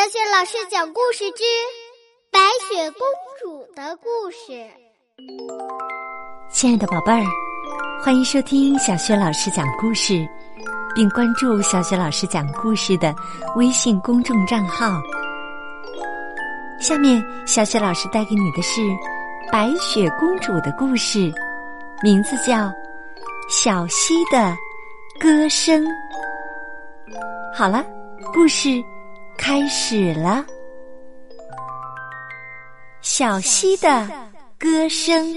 小雪老师讲故事之《白雪公主的故事》。亲爱的宝贝儿，欢迎收听小雪老师讲故事，并关注小雪老师讲故事的微信公众账号。下面，小雪老师带给你的是《白雪公主的故事》，名字叫《小溪的歌声》。好了，故事开始了。小溪的歌声。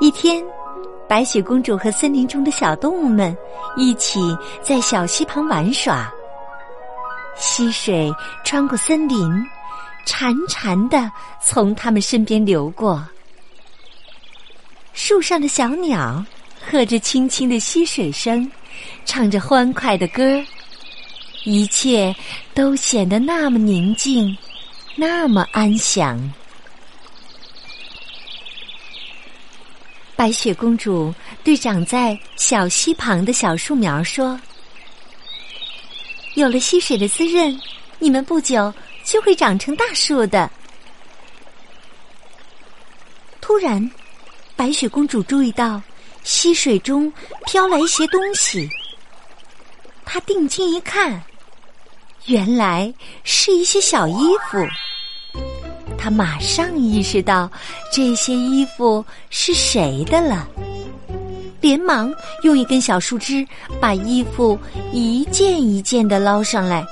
一天，白雪公主和森林中的小动物们一起在小溪旁玩耍。溪水穿过森林，潺潺的从他们身边流过。树上的小鸟和着清清的溪水声。唱着欢快的歌儿，一切都显得那么宁静，那么安详。白雪公主对长在小溪旁的小树苗说：“有了溪水的滋润，你们不久就会长成大树的。”突然，白雪公主注意到。溪水中飘来一些东西，她定睛一看，原来是一些小衣服。他马上意识到这些衣服是谁的了，连忙用一根小树枝把衣服一件一件的捞上来，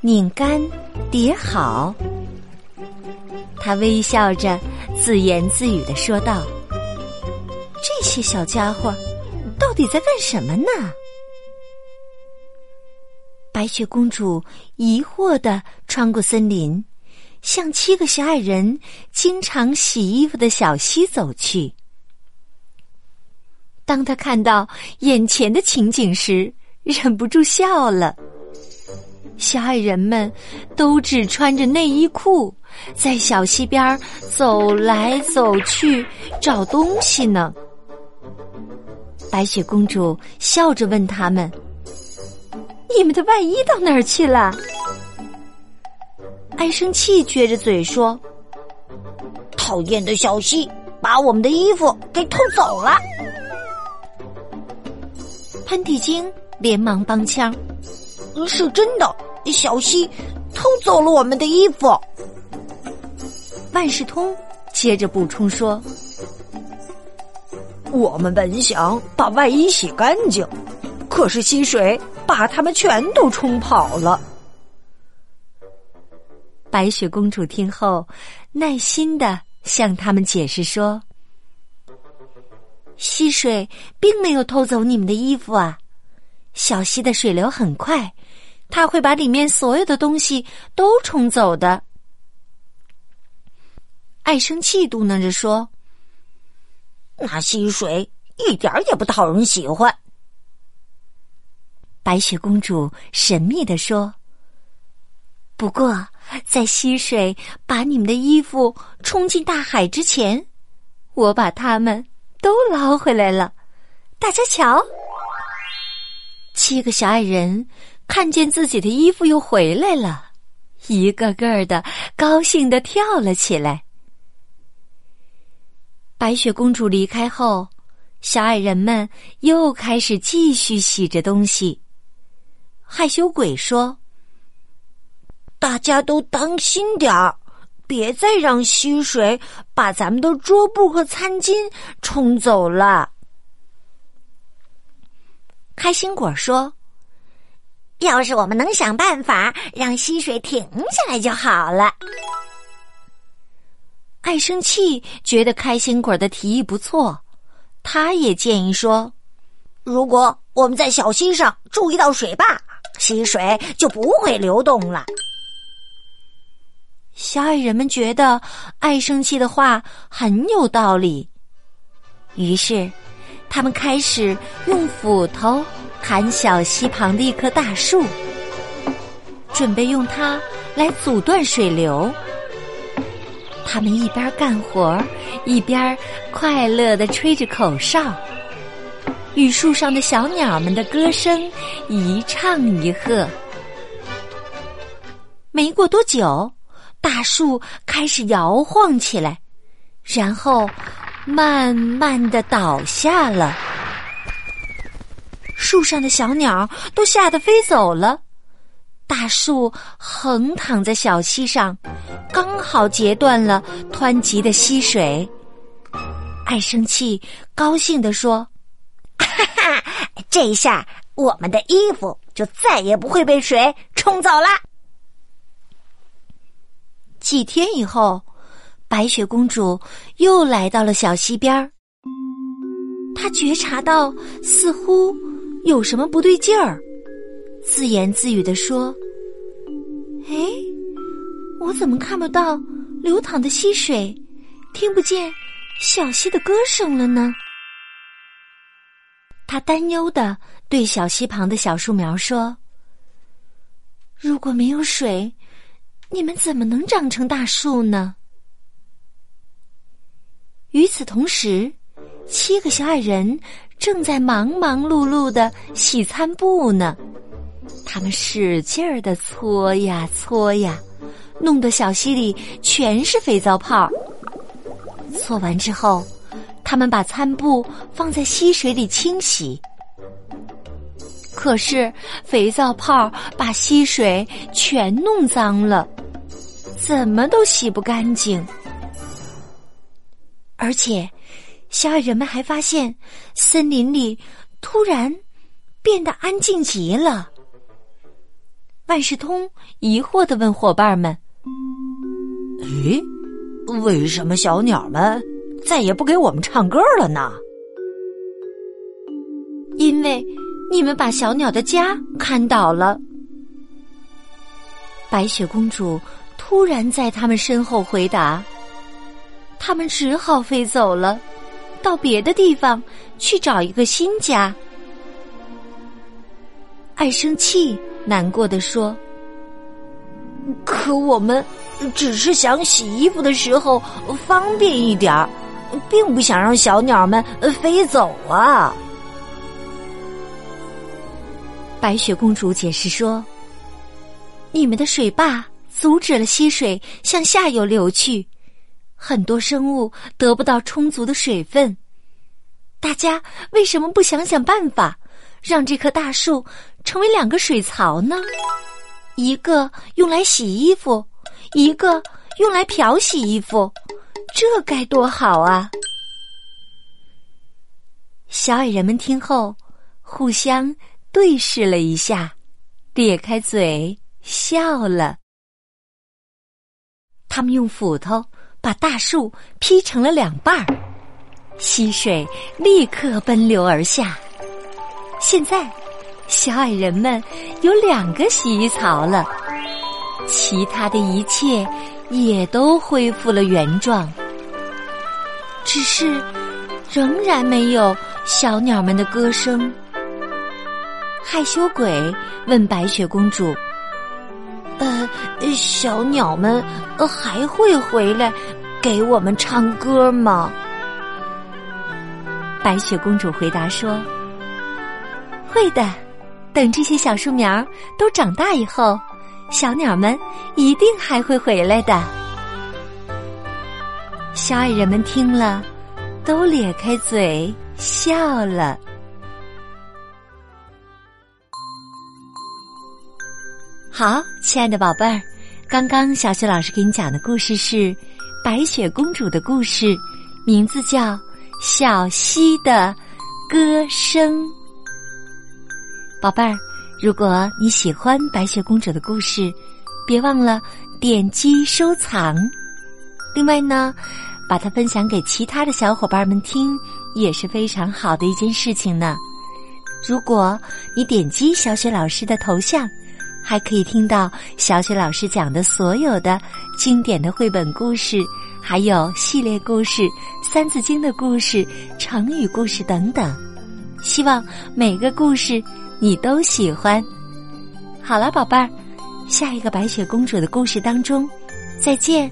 拧干叠好。他微笑着自言自语的说道。这些小家伙到底在干什么呢？白雪公主疑惑的穿过森林，向七个小矮人经常洗衣服的小溪走去。当他看到眼前的情景时，忍不住笑了。小矮人们都只穿着内衣裤，在小溪边走来走去找东西呢。白雪公主笑着问他们：“你们的外衣到哪儿去了？”爱生气撅着嘴说：“讨厌的小溪把我们的衣服给偷走了。”喷嚏精连忙帮腔：“是真的，小溪偷走了我们的衣服。”万事通接着补充说。我们本想把外衣洗干净，可是溪水把他们全都冲跑了。白雪公主听后，耐心的向他们解释说：“溪水并没有偷走你们的衣服啊，小溪的水流很快，它会把里面所有的东西都冲走的。”爱生气嘟囔着说。那溪水一点也不讨人喜欢。白雪公主神秘地说：“不过，在溪水把你们的衣服冲进大海之前，我把它们都捞回来了。大家瞧，七个小矮人看见自己的衣服又回来了，一个个的高兴的跳了起来。”白雪公主离开后，小矮人们又开始继续洗着东西。害羞鬼说：“大家都当心点儿，别再让溪水把咱们的桌布和餐巾冲走了。”开心果说：“要是我们能想办法让溪水停下来就好了。”爱生气觉得开心果的提议不错，他也建议说：“如果我们在小溪上筑一道水坝，溪水就不会流动了。”小矮人们觉得爱生气的话很有道理，于是他们开始用斧头砍小溪旁的一棵大树，准备用它来阻断水流。他们一边干活一边快乐的吹着口哨，与树上的小鸟们的歌声一唱一和，没过多久，大树开始摇晃起来，然后慢慢的倒下了。树上的小鸟都吓得飞走了。大树横躺在小溪上，刚好截断了湍急的溪水。爱生气高兴地说：“哈哈，这一下我们的衣服就再也不会被水冲走了。”几天以后，白雪公主又来到了小溪边儿。她觉察到似乎有什么不对劲儿。自言自语的说：“哎，我怎么看不到流淌的溪水，听不见小溪的歌声了呢？”担忧的对小溪旁的小树苗说：“如果没有水，你们怎么能长成大树呢？”与此同时，七个小矮人正在忙忙碌碌的洗餐布呢。他们使劲儿的搓呀搓呀，弄得小溪里全是肥皂泡。搓完之后，他们把餐布放在溪水里清洗。可是肥皂泡把溪水全弄脏了，怎么都洗不干净。而且，小矮人们还发现，森林里突然变得安静极了。万事通疑惑的问伙伴们：“咦，为什么小鸟们再也不给我们唱歌了呢？”“因为你们把小鸟的家看倒了。”白雪公主突然在他们身后回答：“他们只好飞走了，到别的地方去找一个新家。”爱生气。难过的说：“可我们只是想洗衣服的时候方便一点儿，并不想让小鸟们飞走啊。”白雪公主解释说：“你们的水坝阻止了溪水向下游流去，很多生物得不到充足的水分。大家为什么不想想办法？”让这棵大树成为两个水槽呢？一个用来洗衣服，一个用来漂洗衣服，这该多好啊！小矮人们听后，互相对视了一下，咧开嘴笑了。他们用斧头把大树劈成了两半儿，溪水立刻奔流而下。现在，小矮人们有两个洗衣槽了，其他的一切也都恢复了原状。只是，仍然没有小鸟们的歌声。害羞鬼问白雪公主：“呃，小鸟们还会回来给我们唱歌吗？”白雪公主回答说。会的，等这些小树苗都长大以后，小鸟们一定还会回来的。小矮人们听了，都咧开嘴笑了。好，亲爱的宝贝儿，刚刚小雪老师给你讲的故事是《白雪公主的故事》，名字叫《小溪的歌声》。宝贝儿，如果你喜欢白雪公主的故事，别忘了点击收藏。另外呢，把它分享给其他的小伙伴们听，也是非常好的一件事情呢。如果你点击小雪老师的头像，还可以听到小雪老师讲的所有的经典的绘本故事，还有系列故事、三字经的故事、成语故事等等。希望每个故事。你都喜欢。好了，宝贝儿，下一个白雪公主的故事当中，再见。